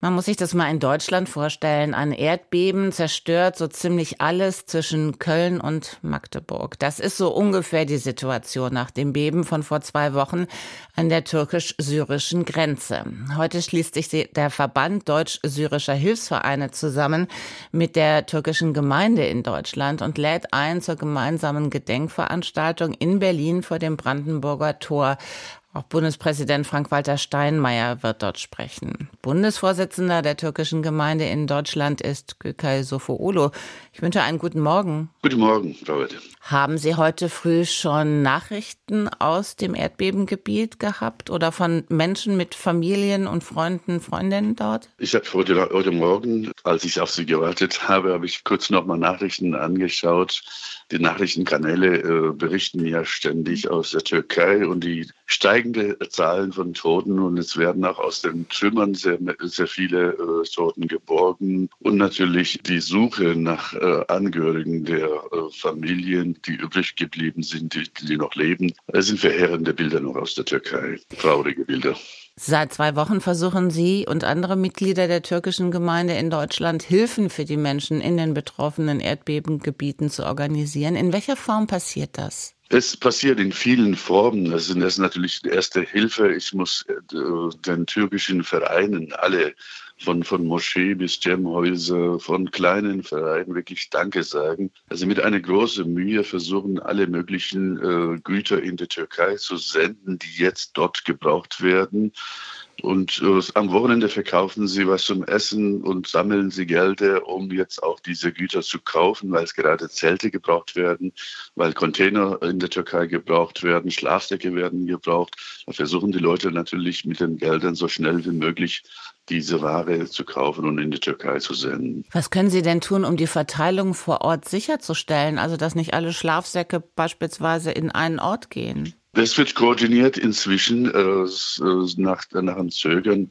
man muss sich das mal in Deutschland vorstellen. Ein Erdbeben zerstört so ziemlich alles zwischen Köln und Magdeburg. Das ist so ungefähr die Situation nach dem Beben von vor zwei Wochen an der türkisch-syrischen Grenze. Heute schließt sich der Verband deutsch-syrischer Hilfsvereine zusammen mit der türkischen Gemeinde in Deutschland und lädt ein zur gemeinsamen Gedenkveranstaltung in Berlin vor dem Brandenburger Tor. Auch Bundespräsident Frank-Walter Steinmeier wird dort sprechen. Bundesvorsitzender der türkischen Gemeinde in Deutschland ist Gökay Sofoğlu. Ich wünsche einen guten Morgen. Guten Morgen, Frau Wette. Haben Sie heute früh schon Nachrichten aus dem Erdbebengebiet gehabt oder von Menschen mit Familien und Freunden, Freundinnen dort? Ich habe heute, heute Morgen, als ich auf Sie gewartet habe, habe ich kurz nochmal Nachrichten angeschaut. Die Nachrichtenkanäle äh, berichten ja ständig aus der Türkei und die steigende Zahlen von Toten und es werden auch aus den Trümmern sehr, sehr viele äh, Toten geborgen und natürlich die Suche nach äh, Angehörigen der äh, Familien, die übrig geblieben sind, die, die noch leben. Es sind verheerende Bilder noch aus der Türkei, traurige Bilder. Seit zwei Wochen versuchen Sie und andere Mitglieder der türkischen Gemeinde in Deutschland Hilfen für die Menschen in den betroffenen Erdbebengebieten zu organisieren. In welcher Form passiert das? Es passiert in vielen Formen. Das ist natürlich erste Hilfe. Ich muss äh, den türkischen Vereinen alle von, von Moschee bis Gemhäuser, von kleinen Vereinen wirklich Danke sagen. Also mit einer großen Mühe versuchen alle möglichen äh, Güter in die Türkei zu senden, die jetzt dort gebraucht werden. Und äh, am Wochenende verkaufen sie was zum Essen und sammeln sie Gelder, um jetzt auch diese Güter zu kaufen, weil es gerade Zelte gebraucht werden, weil Container in der Türkei gebraucht werden, Schlafsäcke werden gebraucht. Da versuchen die Leute natürlich mit den Geldern so schnell wie möglich diese Ware zu kaufen und in die Türkei zu senden. Was können Sie denn tun, um die Verteilung vor Ort sicherzustellen? Also, dass nicht alle Schlafsäcke beispielsweise in einen Ort gehen? Das wird koordiniert inzwischen äh, nach, nach einem Zögern.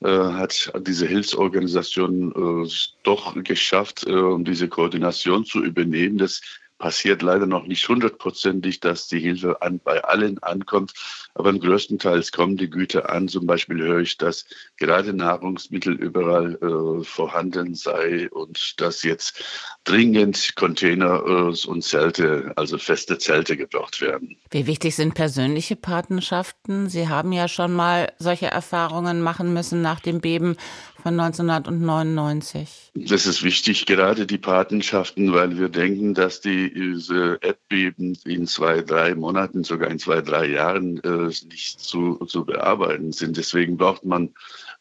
Äh, hat diese Hilfsorganisation äh, doch geschafft, äh, diese Koordination zu übernehmen. Das passiert leider noch nicht hundertprozentig, dass die Hilfe an, bei allen ankommt. Aber größtenteils kommen die Güter an. Zum Beispiel höre ich, dass gerade Nahrungsmittel überall äh, vorhanden sei und dass jetzt dringend Container äh, und Zelte, also feste Zelte gebraucht werden. Wie wichtig sind persönliche Patenschaften? Sie haben ja schon mal solche Erfahrungen machen müssen nach dem Beben von 1999. Das ist wichtig, gerade die Patenschaften, weil wir denken, dass diese Erdbeben in zwei, drei Monaten, sogar in zwei, drei Jahren äh, nicht zu, zu bearbeiten sind. Deswegen braucht man,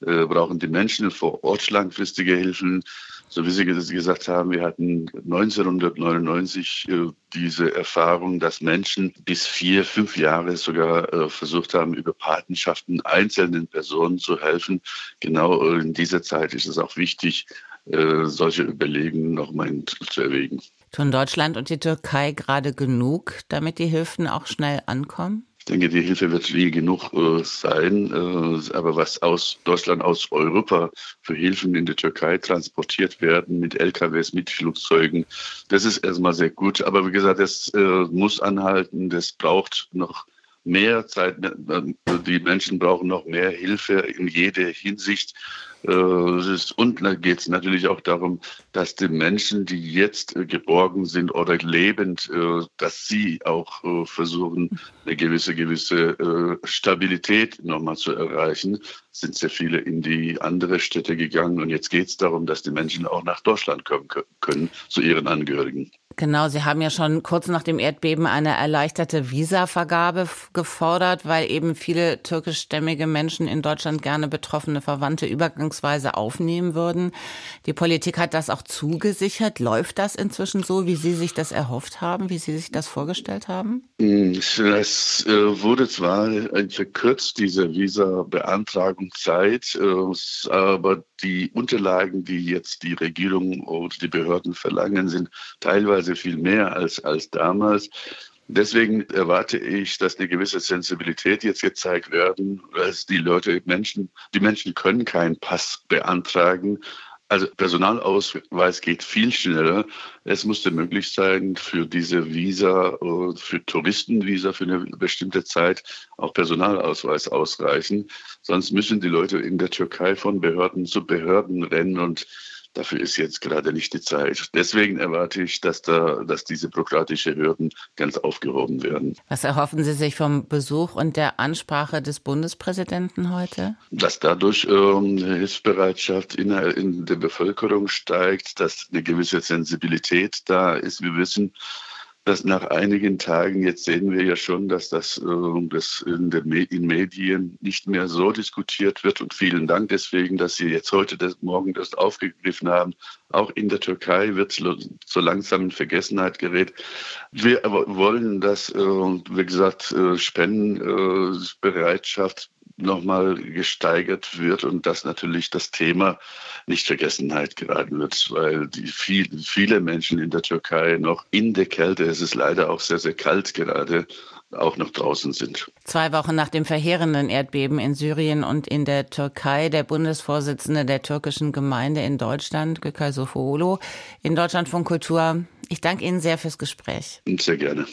äh, brauchen die Menschen vor Ort langfristige Hilfen so wie Sie gesagt haben, wir hatten 1999 äh, diese Erfahrung, dass Menschen bis vier, fünf Jahre sogar äh, versucht haben, über Patenschaften einzelnen Personen zu helfen. Genau in dieser Zeit ist es auch wichtig, äh, solche Überlegungen nochmal zu erwägen. Tun Deutschland und die Türkei gerade genug, damit die Hilfen auch schnell ankommen? Ich denke, die Hilfe wird viel genug äh, sein. Äh, aber was aus Deutschland, aus Europa für Hilfen in die Türkei transportiert werden mit LKWs, mit Flugzeugen, das ist erstmal sehr gut. Aber wie gesagt, das äh, muss anhalten. Das braucht noch mehr Zeit. Die Menschen brauchen noch mehr Hilfe in jeder Hinsicht. Äh, und da geht es natürlich auch darum, dass die Menschen, die jetzt äh, geborgen sind oder lebend, äh, dass sie auch versuchen, eine gewisse, gewisse Stabilität nochmal zu erreichen. Es sind sehr viele in die andere Städte gegangen und jetzt geht es darum, dass die Menschen auch nach Deutschland kommen können, zu ihren Angehörigen. Genau, Sie haben ja schon kurz nach dem Erdbeben eine erleichterte Visavergabe gefordert, weil eben viele türkischstämmige Menschen in Deutschland gerne betroffene Verwandte übergangsweise aufnehmen würden. Die Politik hat das auch zugesichert. Läuft das inzwischen so, wie Sie sich das erhofft haben, wie Sie sich das vorgestellt haben? Hm, es äh, wurde zwar verkürzt, diese Visa-Beantragungszeit, äh, aber die Unterlagen, die jetzt die Regierung und die Behörden verlangen, sind teilweise viel mehr als, als damals. Deswegen erwarte ich, dass eine gewisse Sensibilität jetzt gezeigt werden, dass die Leute, Menschen, die Menschen können keinen Pass beantragen, Also Personalausweis geht viel schneller. Es musste möglich sein, für diese Visa, äh, für Touristenvisa für eine bestimmte Zeit auch Personalausweis ausreichen. Sonst müssen die Leute in der Türkei von Behörden zu Behörden rennen und Dafür ist jetzt gerade nicht die Zeit. Deswegen erwarte ich, dass, da, dass diese bürokratischen Hürden ganz aufgehoben werden. Was erhoffen Sie sich vom Besuch und der Ansprache des Bundespräsidenten heute? Dass dadurch ähm, Hilfsbereitschaft in, in der Bevölkerung steigt, dass eine gewisse Sensibilität da ist. Wir wissen, dass nach einigen Tagen, jetzt sehen wir ja schon, dass das, äh, das in den Medien nicht mehr so diskutiert wird. Und vielen Dank deswegen, dass Sie jetzt heute, das, morgen das aufgegriffen haben. Auch in der Türkei wird so langsam in Vergessenheit gerät. Wir wollen, dass, äh, wie gesagt, äh, Spendenbereitschaft nochmal gesteigert wird und dass natürlich das Thema nicht Vergessenheit geraten wird, weil die viel, viele Menschen in der Türkei noch in der Kälte, es ist leider auch sehr, sehr kalt gerade, auch noch draußen sind. Zwei Wochen nach dem verheerenden Erdbeben in Syrien und in der Türkei, der Bundesvorsitzende der türkischen Gemeinde in Deutschland, Gökay Sofoğlu, in Deutschland von Kultur. Ich danke Ihnen sehr fürs Gespräch. Sehr gerne.